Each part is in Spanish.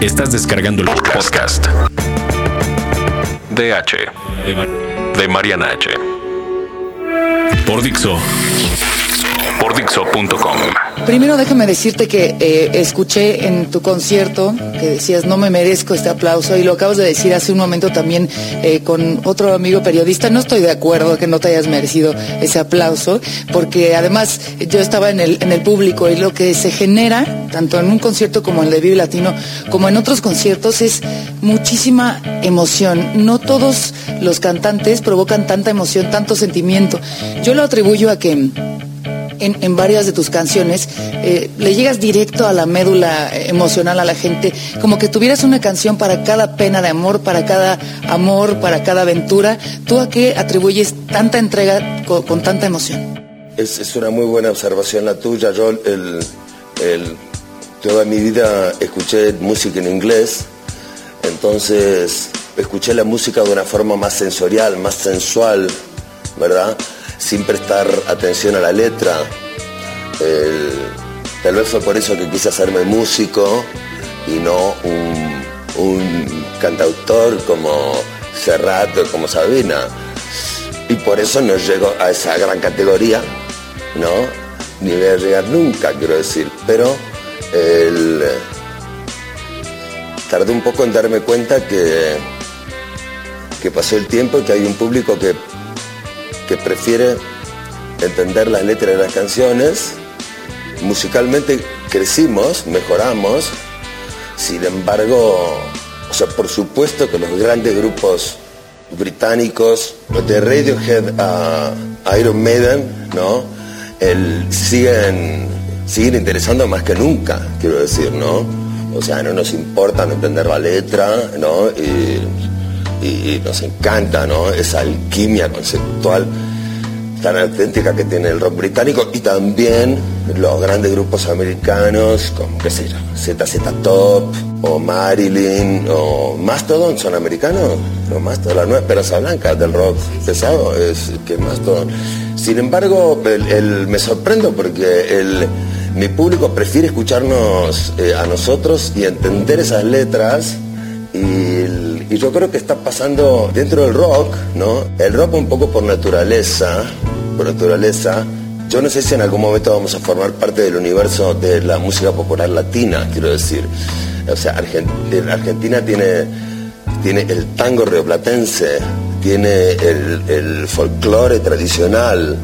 Estás descargando el podcast. DH de Mariana H. Por Dixo. Por. Primero déjame decirte que eh, escuché en tu concierto que decías no me merezco este aplauso y lo acabas de decir hace un momento también eh, con otro amigo periodista. No estoy de acuerdo que no te hayas merecido ese aplauso porque además yo estaba en el, en el público y lo que se genera tanto en un concierto como en el de Vive Latino como en otros conciertos es muchísima emoción. No todos los cantantes provocan tanta emoción, tanto sentimiento. Yo lo atribuyo a que en, varias de tus canciones, eh, le llegas directo a la médula emocional a la gente, como que tuvieras una canción para cada pena de amor, para cada amor, para cada aventura. ¿Tú a qué atribuyes tanta entrega con, tanta emoción? Es, una muy buena observación la tuya. Yo el, toda mi vida escuché música en inglés, entonces escuché la música de una forma más sensorial, más sensual, ¿verdad? Sin prestar atención a la letra. tal vez fue por eso que quise hacerme músico y no un, cantautor como Serrat o como Sabina. Y por eso no llego a esa gran categoría, ¿no? Ni voy a llegar nunca, quiero decir. Pero tardé un poco en darme cuenta que, que pasó el tiempo y que hay un público que que prefiere entender las letras de las canciones. Musicalmente crecimos, mejoramos, sin embargo, o sea, por supuesto que los grandes grupos británicos, de Radiohead a Iron Maiden, ¿no? El, siguen, siguen interesando más que nunca, quiero decir, ¿no? O sea, no nos importa no entender la letra, ¿no? Y nos encanta ¿no? esa alquimia conceptual tan auténtica que tiene el rock británico y también los grandes grupos americanos como qué sé yo, ZZ Top o Marilyn o Mastodon son americanos no Mastodon, la nueva esperanza blanca del rock pesado es que Mastodon sin embargo me sorprendo porque el, mi público prefiere escucharnos eh, a nosotros y entender esas letras y, yo creo que está pasando dentro del rock, ¿no? El rock un poco por naturaleza, por naturaleza. Yo no sé si en algún momento vamos a formar parte del universo de la música popular latina, quiero decir. O sea, Argentina tiene, tiene el tango rioplatense, tiene el, folclore tradicional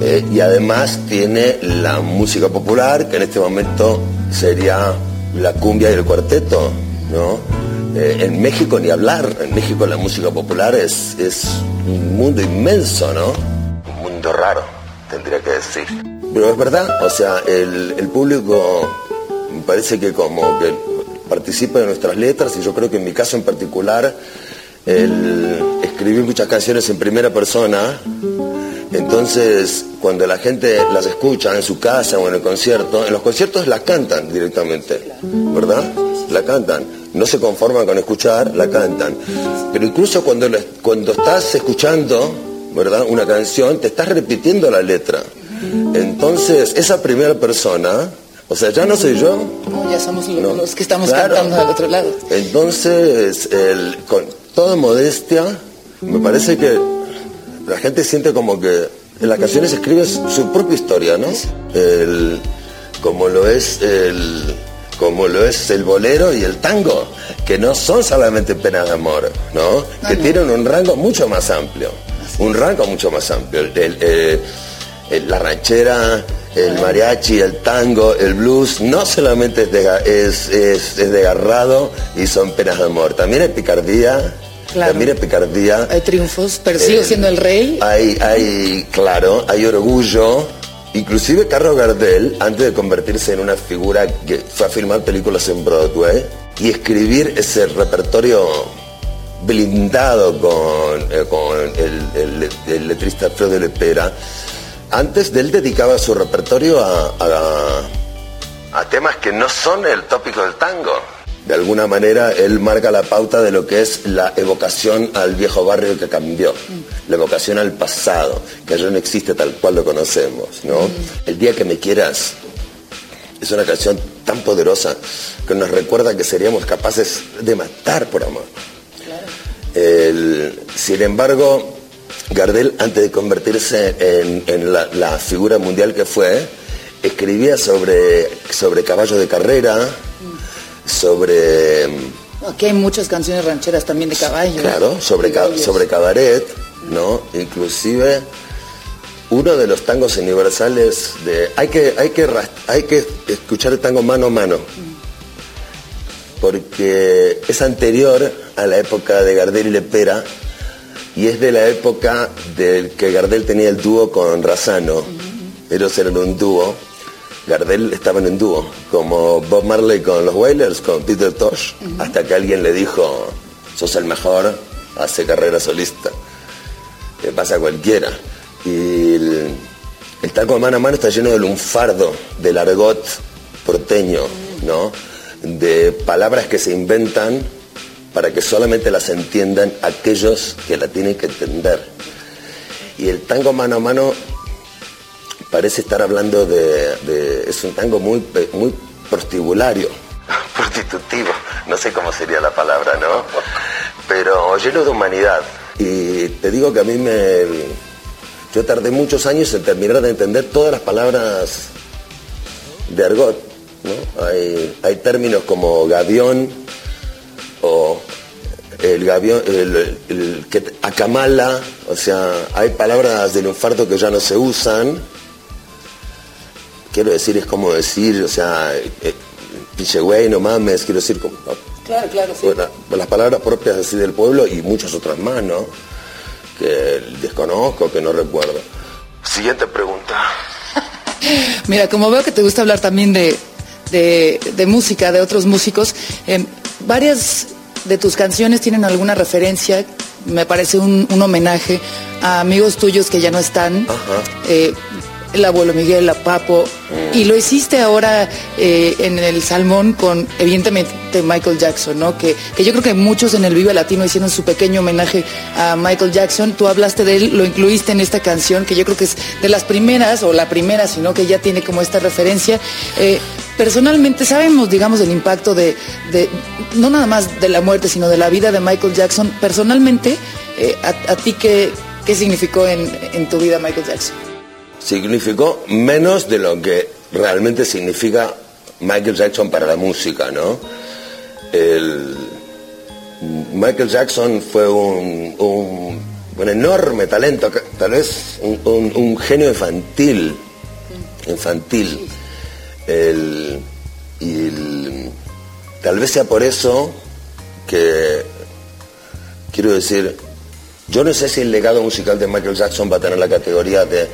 eh, y además tiene la música popular, que en este momento sería la cumbia y el cuarteto, ¿no? Eh, en México ni hablar, en México la música popular es, es un mundo inmenso, ¿no? Un mundo raro, tendría que decir. Pero es verdad, o sea, el, el público me parece que como que participa de nuestras letras y yo creo que en mi caso en particular, el escribir muchas canciones en primera persona, entonces cuando la gente las escucha en su casa o en el concierto, en los conciertos las cantan directamente, ¿verdad? La cantan no se conforman con escuchar, la cantan. Pero incluso cuando, cuando estás escuchando, ¿verdad? Una canción, te estás repitiendo la letra. Entonces, esa primera persona, o sea, ya no soy yo. No, ya somos los, que estamos cantando al otro lado. Entonces, con toda modestia, me parece que la gente siente como que en las canciones escribe su propia historia, ¿no? como lo es el como lo es el bolero y el tango, que no son solamente penas de amor, ¿no? que tienen un rango mucho más amplio, un rango mucho más amplio. Eh, la ranchera, el mariachi, el tango, el blues, no solamente es, es, desgarrado y son penas de amor, también hay picardía, También hay picardía. Hay triunfos, pero sigo siendo el rey. Hay, hay, claro, hay orgullo, Inclusive Carlos Gardel, antes de convertirse en una figura que fue a filmar películas en Broadway y escribir ese repertorio blindado con, eh, el, letrista Alfredo Lepera, antes de él dedicaba su repertorio a temas que no son el tópico del tango de alguna manera él marca la pauta de lo que es la evocación al viejo barrio que cambió, la evocación al pasado, que ya no existe tal cual lo conocemos, ¿no? El día que me quieras es una canción tan poderosa que nos recuerda que seríamos capaces de matar por amor. sin embargo, Gardel, antes de convertirse en, la, figura mundial que fue, escribía sobre, sobre caballos de carrera, sobre... Aquí hay muchas canciones rancheras también de caballos. Claro, sobre, sobre cabaret, ¿no? Inclusive uno de los tangos universales de... Hay que, hay que, hay que escuchar el tango mano a mano, porque es anterior a la época de Gardel y Lepera, y es de la época del que Gardel tenía el dúo con Razano. Ellos eran un dúo. Gardel estaba en dúo, como Bob Marley con los Wailers, con Peter Tosh, hasta que alguien le dijo, sos el mejor, hace carrera solista. Le pasa a cualquiera. Y el, el taco mano a mano está lleno de lunfardo, del argot porteño, ¿no? De palabras que se inventan para que solamente las entiendan aquellos que la tienen que entender. Y el tango mano a mano parece estar hablando de, es un tango muy, muy prostibulario, prostitutivo, no sé cómo sería la palabra, ¿no? Pero lleno de humanidad. Y te digo que a mí me... Yo tardé muchos años en terminar de entender todas las palabras de argot, ¿no? Hay, hay términos como gavión, o el gavión, el, que acamala, o sea, hay palabras del infarto que ya no se usan. Quiero decir, es como decir, o sea, eh, pinche güey, no mames, quiero decir, como, Claro, claro, sí. las palabras propias así del pueblo y muchas otras más, ¿no? Que desconozco, que no recuerdo. Siguiente pregunta. Mira, como veo que te gusta hablar también de, de, música, de otros músicos, eh, varias de tus canciones tienen alguna referencia, me parece un, homenaje a amigos tuyos que ya no están. Eh, el abuelo Miguel, la Papo, y lo hiciste ahora eh, en el Salmón con, evidentemente, Michael Jackson, ¿no? Que, que, yo creo que muchos en el Vive Latino hicieron su pequeño homenaje a Michael Jackson. Tú hablaste de él, lo incluiste en esta canción, que yo creo que es de las primeras, o la primera, sino que ya tiene como esta referencia. Eh, personalmente sabemos, digamos, del impacto de, no nada más de la muerte, sino de la vida de Michael Jackson. Personalmente, eh, a, ti, ¿qué, qué significó en, en tu vida Michael Jackson? Significó menos de lo que realmente significa Michael Jackson para la música, ¿no? El, Michael Jackson fue un, un, enorme talento, tal vez un, un genio infantil, infantil el, y tal vez sea por eso que, quiero decir, yo no sé si el legado musical de Michael Jackson va a tener la categoría de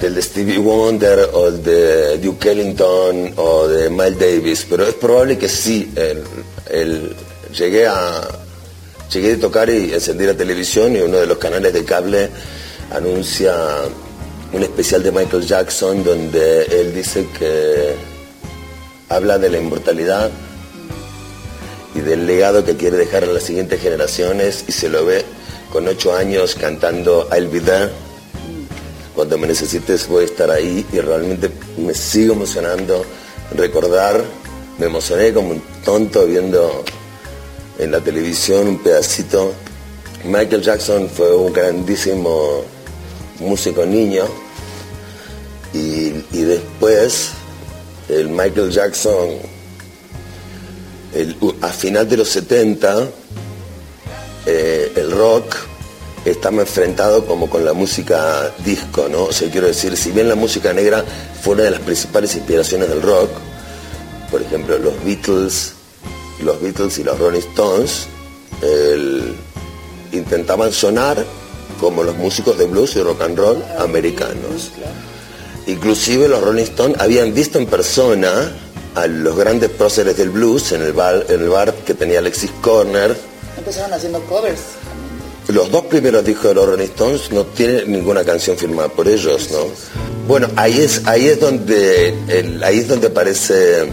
del de Stevie Wonder o de Duke Ellington o de Miles Davis, pero es probable que sí. El, a llegué a tocar y encendí la televisión y uno de los canales de cable anuncia un especial de Michael Jackson donde él dice que habla de la inmortalidad y del legado que quiere dejar a las siguientes generaciones y se lo ve con ocho años cantando I'll Be There. Cuando me necesites voy a estar ahí y realmente me sigo emocionando recordar, me emocioné como un tonto viendo en la televisión un pedacito. Michael Jackson fue un grandísimo músico niño y, después el Michael Jackson a final de los 70 eh, el rock estaba enfrentado como con la música disco, ¿no? O sea, quiero decir, si bien la música negra fue una de las principales inspiraciones del rock, por ejemplo, los Beatles, los Beatles y los Rolling Stones intentaban sonar como los músicos de blues y rock and roll americanos. Inclusive los Rolling Stones habían visto en persona a los grandes próceres del blues en el bar, en el bar que tenía Alexis Corner. Empezaron haciendo covers. Los dos primeros discos de los Rolling Stones no tienen ninguna canción firmada por ellos, ¿no? Bueno, ahí es, ahí es donde ahí es donde aparece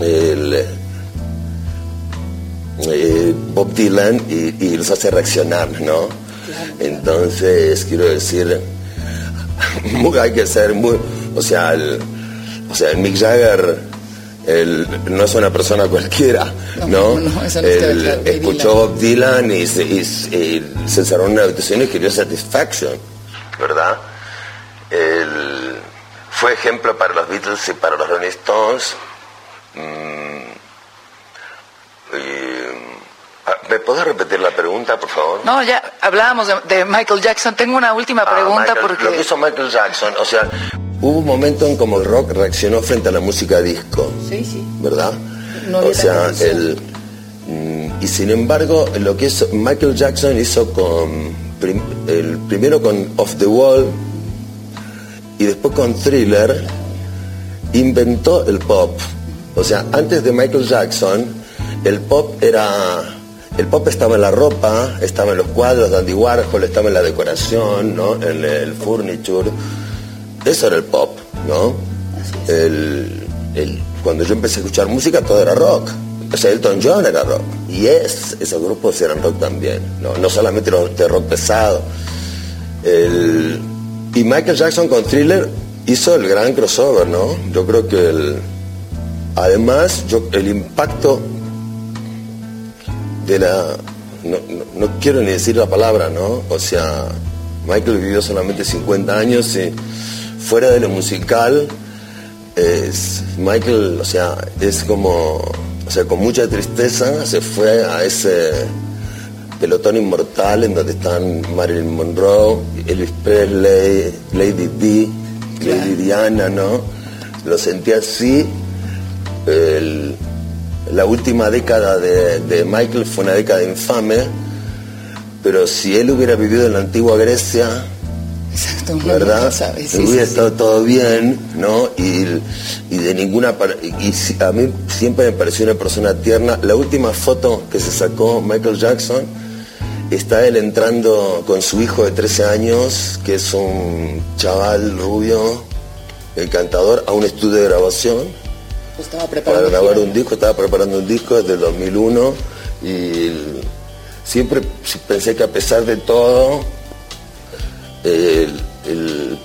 el, eh, Bob Dylan y, y, los hace reaccionar, ¿no? Entonces, quiero decir, hay que ser muy, o sea, el, o sea, Mick Jagger él no es una persona cualquiera, ¿no? él escuchó Bob Dylan y se, y, se encerró en una habitación y escribió Satisfaction, ¿verdad? Él fue ejemplo para los Beatles y para los Rolling Stones. Mm, ah, ¿Me puedes repetir la pregunta, por favor? No, ya hablábamos de, Michael Jackson. Tengo una última ah, pregunta porque... Lo que hizo Michael Jackson, o sea, Hubo un momento en como el rock reaccionó frente a la música disco. Sí, sí. ¿Verdad? o sea, el, mm, y sin embargo, lo que hizo Michael Jackson hizo con el primero con Off the Wall y después con Thriller inventó el pop. O sea, antes de Michael Jackson, el pop era el pop estaba en la ropa, estaba en los cuadros de Andy Warhol, estaba en la decoración, ¿no? en el furniture eso era el pop, ¿no? El, cuando yo empecé a escuchar música todo era rock. O sea, Elton John era rock. Y es, esos grupos eran rock también, no, no solamente los de rock pesado. y Michael Jackson con Thriller hizo el gran crossover, ¿no? Yo creo que el, además el impacto de la... No, no, quiero ni decir la palabra, ¿no? O sea, Michael vivió solamente 50 años y fuera de lo musical, es, Michael, o sea, es como, o sea, con mucha tristeza se fue a ese pelotón inmortal en donde están Marilyn Monroe, Elvis Presley, Lady D, Lady Diana, ¿no? Lo sentí así. la última década de, de Michael fue una década infame, pero si él hubiera vivido en la antigua Grecia, Exacto, ¿verdad? hubiera estado todo bien, ¿no? Y, de ninguna y a mí siempre me pareció una persona tierna. La última foto que se sacó Michael Jackson está él entrando con su hijo de 13 años, que es un chaval rubio, encantador, a un estudio de grabación. Estaba para grabar un disco, estaba preparando un disco desde el 2001 y siempre pensé que a pesar de todo el,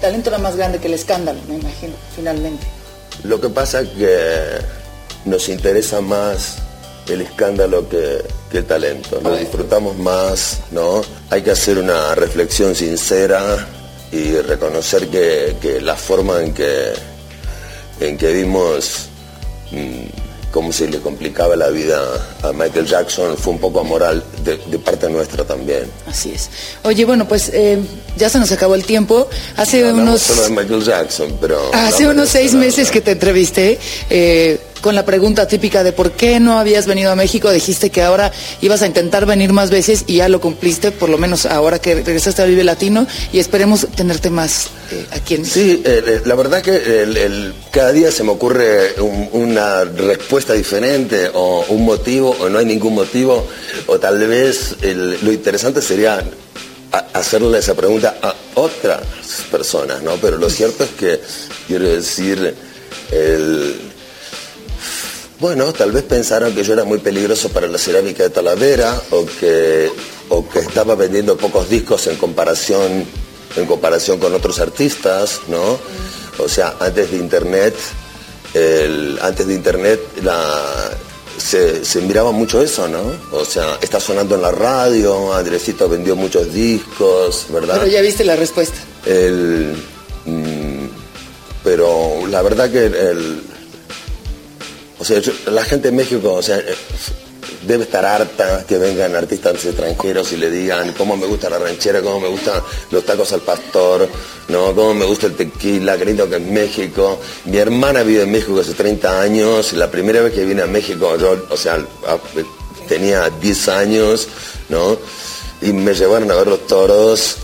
talento era más grande que el escándalo, me imagino, finalmente. Lo que pasa es que nos interesa más el escándalo que, el talento, lo disfrutamos más, ¿no? Hay que hacer una reflexión sincera y reconocer que, la forma en que, en que vimos mm, cómo se le complicaba la vida a Michael Jackson, fue un poco amoral de, parte nuestra también. Así es. Oye, bueno, pues eh, ya se nos acabó el tiempo. Hace unos... Solo de Michael Jackson, pero... Hace unos seis meses que te entrevisté, eh, con la pregunta típica de por qué no habías venido a México, dijiste que ahora ibas a intentar venir más veces y ya lo cumpliste, por lo menos ahora que regresaste a Vive Latino y esperemos tenerte más eh, aquí en Sí, eh, eh, la verdad que cada día se me ocurre una respuesta diferente o un motivo o no hay ningún motivo o tal vez lo interesante sería hacerle esa pregunta a otras personas, ¿no? Pero lo cierto es que, quiero decir, el, bueno, tal vez pensaron que yo era muy peligroso para la cerámica de Talavera o que, o que estaba vendiendo pocos discos en comparación, en comparación con otros artistas, ¿no? O sea, antes de Internet, antes de Internet se, miraba mucho eso, ¿no? O sea, está sonando en la radio, Andresito vendió muchos discos, ¿verdad? Pero ya viste la respuesta. Mm, pero la verdad que el, la gente en México, o sea, eh, debe estar harta que vengan artistas extranjeros y le digan cómo me gusta la ranchera, cómo me gustan los tacos al pastor, ¿no? cómo me gusta el tequila, querido que es México. Mi hermana vive en México hace 30 años, la primera vez que vine a México, yo, o sea, tenía 10 años, ¿no? Y me llevaron a ver los toros,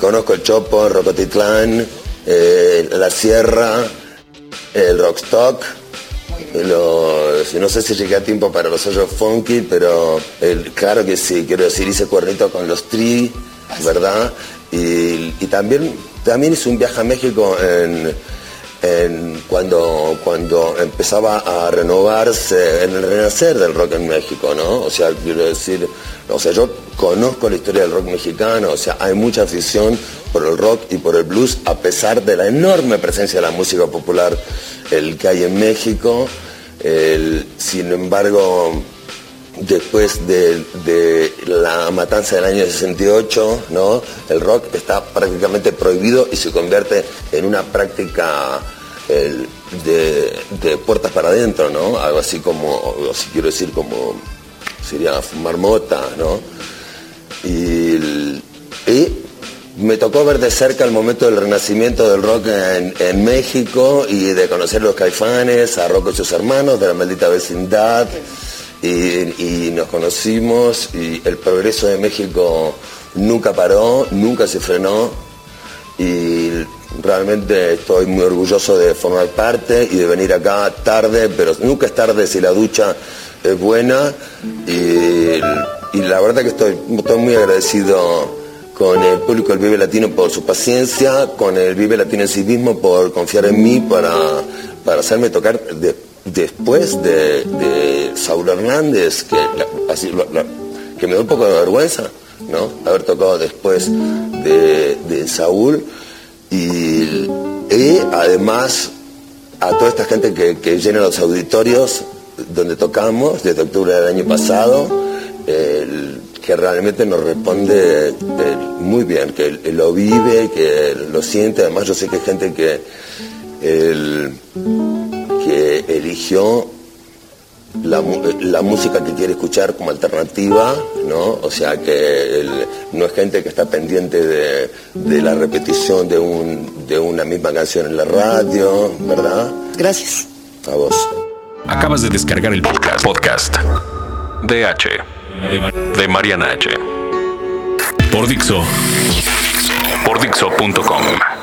conozco el Chopo, el Rocotitlán, eh, la Sierra, el Rockstock, no sé si llegué a tiempo para los hoyos funky, pero claro que sí, quiero decir, hice cuernito con los tri, ¿verdad? Y, también, también hice un viaje a México cuando, cuando empezaba a renovarse, en el renacer del rock en México, ¿no? O sea, quiero decir, o sea, yo conozco la historia del rock mexicano, o sea, hay mucha afición por el rock y por el blues, a pesar de la enorme presencia de la música popular el que hay en México. sin embargo, después de, la matanza del año 68, ¿no? el rock está prácticamente prohibido y se convierte en una práctica de, puertas para adentro, ¿no? algo así como, si quiero decir, como sería fumar mota, ¿no? y me tocó ver de cerca el momento del renacimiento del rock en, México y de conocer los caifanes, a Rocco y sus hermanos, de la maldita vecindad. Y, nos conocimos y el progreso de México nunca paró, nunca se frenó y realmente estoy muy orgulloso de formar parte y de venir acá tarde, pero nunca es tarde si la ducha es buena y, la verdad que estoy, estoy muy agradecido con el público del Vive Latino por su paciencia, con el Vive Latino en sí mismo por confiar en mí para, para hacerme tocar después de, Saúl Hernández, que, que me da un poco de vergüenza, ¿no? Haber tocado después de, Saúl y, además a toda esta gente que, llena los auditorios donde tocamos desde octubre del año pasado que realmente nos responde eh, muy bien, que lo vive, que lo siente. Además yo sé que hay gente que, que eligió la, música que quiere escuchar como alternativa, ¿no? O sea que no es gente que está pendiente de, la repetición de, un, de una misma canción en la radio, ¿verdad? Gracias. A vos. Acabas de descargar el podcast. Podcast. DH de Mariana H. Por Dixo. Por Dixo.com.